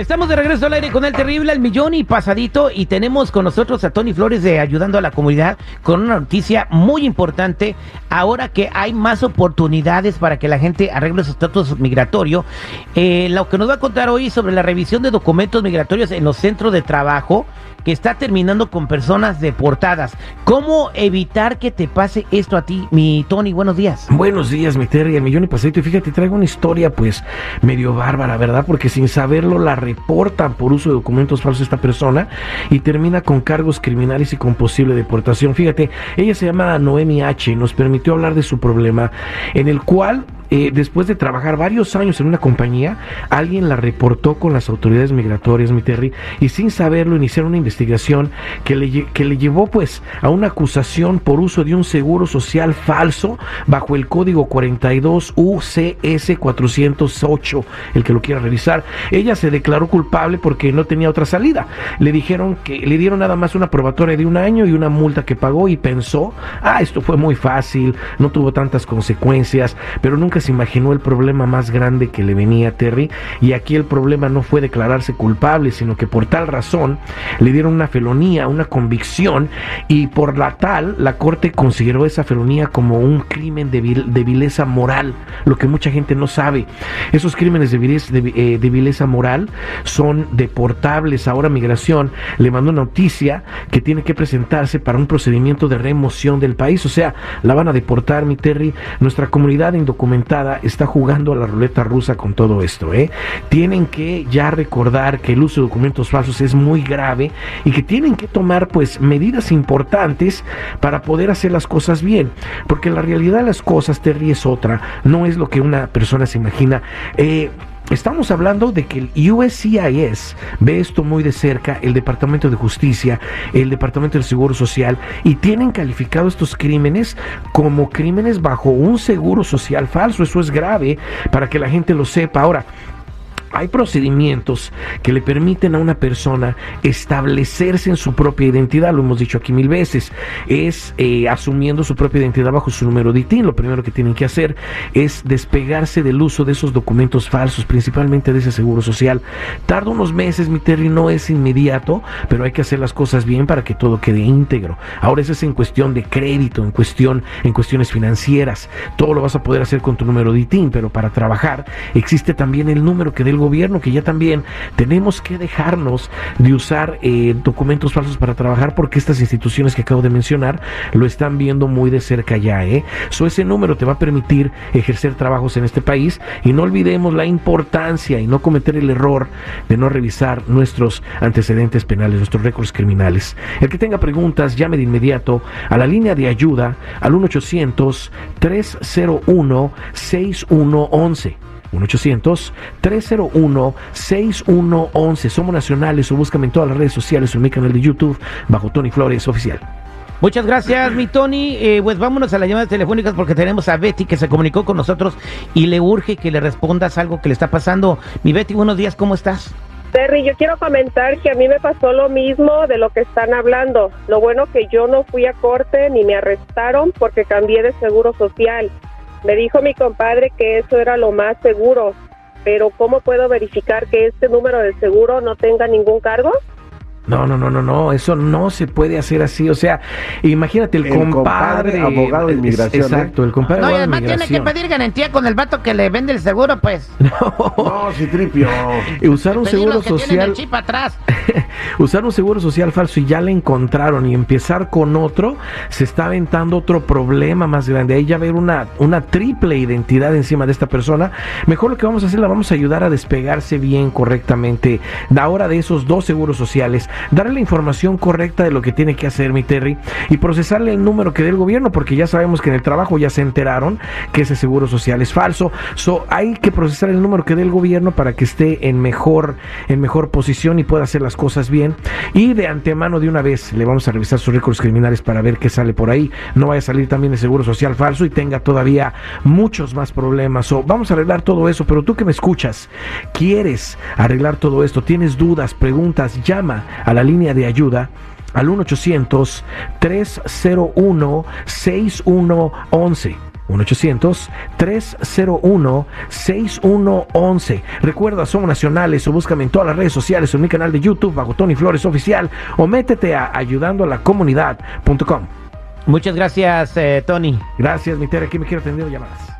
Estamos de regreso al aire con el terrible, el millón y pasadito. Y tenemos con nosotros a Tony Flores de Ayudando a la Comunidad con una noticia muy importante. Ahora que hay más oportunidades para que la gente arregle su estatus migratorio, eh, lo que nos va a contar hoy sobre la revisión de documentos migratorios en los centros de trabajo que está terminando con personas deportadas. ¿Cómo evitar que te pase esto a ti, mi Tony? Buenos días. Buenos días, mi Terry, el millón y pasadito. Y fíjate, traigo una historia pues medio bárbara, ¿verdad? Porque sin saberlo la reportan por uso de documentos falsos esta persona y termina con cargos criminales y con posible deportación. Fíjate, ella se llama Noemi H. Nos permitió hablar de su problema en el cual eh, después de trabajar varios años en una compañía, alguien la reportó con las autoridades migratorias, mi Terry, y sin saberlo iniciaron una investigación que le, que le llevó pues a una acusación por uso de un seguro social falso bajo el código 42 UCS 408, el que lo quiera revisar. Ella se declaró culpable porque no tenía otra salida. Le dijeron que le dieron nada más una probatoria de un año y una multa que pagó y pensó, ah, esto fue muy fácil, no tuvo tantas consecuencias, pero nunca se imaginó el problema más grande que le venía a Terry y aquí el problema no fue declararse culpable, sino que por tal razón le dieron una felonía, una convicción y por la tal la corte consideró esa felonía como un crimen de, vileza moral, lo que mucha gente no sabe. Esos crímenes de vileza, eh, de vileza moral son deportables. Ahora migración le mandó noticia que tiene que presentarse para un procedimiento de remoción del país, o sea, la van a deportar, mi Terry. Nuestra comunidad indocumentada está jugando a la ruleta rusa con todo esto. ¿eh? Tienen que ya recordar que el uso de documentos falsos es muy grave y que tienen que tomar pues medidas importantes para poder hacer las cosas bien. Porque la realidad de las cosas, Terry, es otra. No es lo que una persona se imagina. Eh, Estamos hablando de que el USCIS ve esto muy de cerca, el Departamento de Justicia, el Departamento del Seguro Social, y tienen calificado estos crímenes como crímenes bajo un seguro social falso. Eso es grave para que la gente lo sepa. Ahora, hay procedimientos que le permiten a una persona establecerse en su propia identidad, lo hemos dicho aquí mil veces, es eh, asumiendo su propia identidad bajo su número de ITIN. Lo primero que tienen que hacer es despegarse del uso de esos documentos falsos, principalmente de ese seguro social. Tarda unos meses, mi Terry, no es inmediato, pero hay que hacer las cosas bien para que todo quede íntegro. Ahora eso es en cuestión de crédito, en cuestión, en cuestiones financieras. Todo lo vas a poder hacer con tu número de ITIN, pero para trabajar existe también el número que del gobierno que ya también tenemos que dejarnos de usar eh, documentos falsos para trabajar porque estas instituciones que acabo de mencionar lo están viendo muy de cerca ya. ¿eh? So, ese número te va a permitir ejercer trabajos en este país y no olvidemos la importancia y no cometer el error de no revisar nuestros antecedentes penales, nuestros récords criminales. El que tenga preguntas, llame de inmediato a la línea de ayuda al 1 800 301 6111 1-800-301-6111. Somos nacionales o búscame en todas las redes sociales o en mi canal de YouTube bajo Tony Flores Oficial. Muchas gracias, mi Tony. Eh, pues vámonos a las llamadas telefónicas porque tenemos a Betty que se comunicó con nosotros y le urge que le respondas algo que le está pasando. Mi Betty, buenos días, ¿cómo estás? Terry, yo quiero comentar que a mí me pasó lo mismo de lo que están hablando. Lo bueno que yo no fui a corte ni me arrestaron porque cambié de seguro social. Me dijo mi compadre que eso era lo más seguro, pero ¿cómo puedo verificar que este número de seguro no tenga ningún cargo? No, no, no, no, no, eso no se puede hacer así. O sea, imagínate el, compadre, abogado de inmigración. ¿eh? Exacto, el compadre. No, y además tiene que pedir garantía con el vato que le vende el seguro, pues. No, no tripio. Usar un seguro social. chip atrás. usar un seguro social falso y ya le encontraron y empezar con otro, se está aventando otro problema más grande. Ahí ya ver una, una triple identidad encima de esta persona. Mejor lo que vamos a hacer, la vamos a ayudar a despegarse bien correctamente. De ahora de esos dos seguros sociales darle la información correcta de lo que tiene que hacer mi Terry y procesarle el número que dé el gobierno, porque ya sabemos que en el trabajo ya se enteraron que ese seguro social es falso. So, hay que procesar el número que dé el gobierno para que esté en mejor, en mejor posición y pueda hacer las cosas bien. Y de antemano, de una vez, le vamos a revisar sus récords criminales para ver qué sale por ahí. No vaya a salir también el seguro social falso y tenga todavía muchos más problemas. Vamos a arreglar todo eso, pero tú que me escuchas, quieres arreglar todo esto, tienes dudas, preguntas, llama a la línea de ayuda al 1-800-301-6111. 1-800-301-6111. Recuerda, somos nacionales o búscame en todas las redes sociales o en mi canal de YouTube bajo Tony Flores Oficial o métete a ayudandoalacomunidad.com. Muchas gracias, eh, Tony. Gracias, mi Tere, aquí me quiero atender llamadas.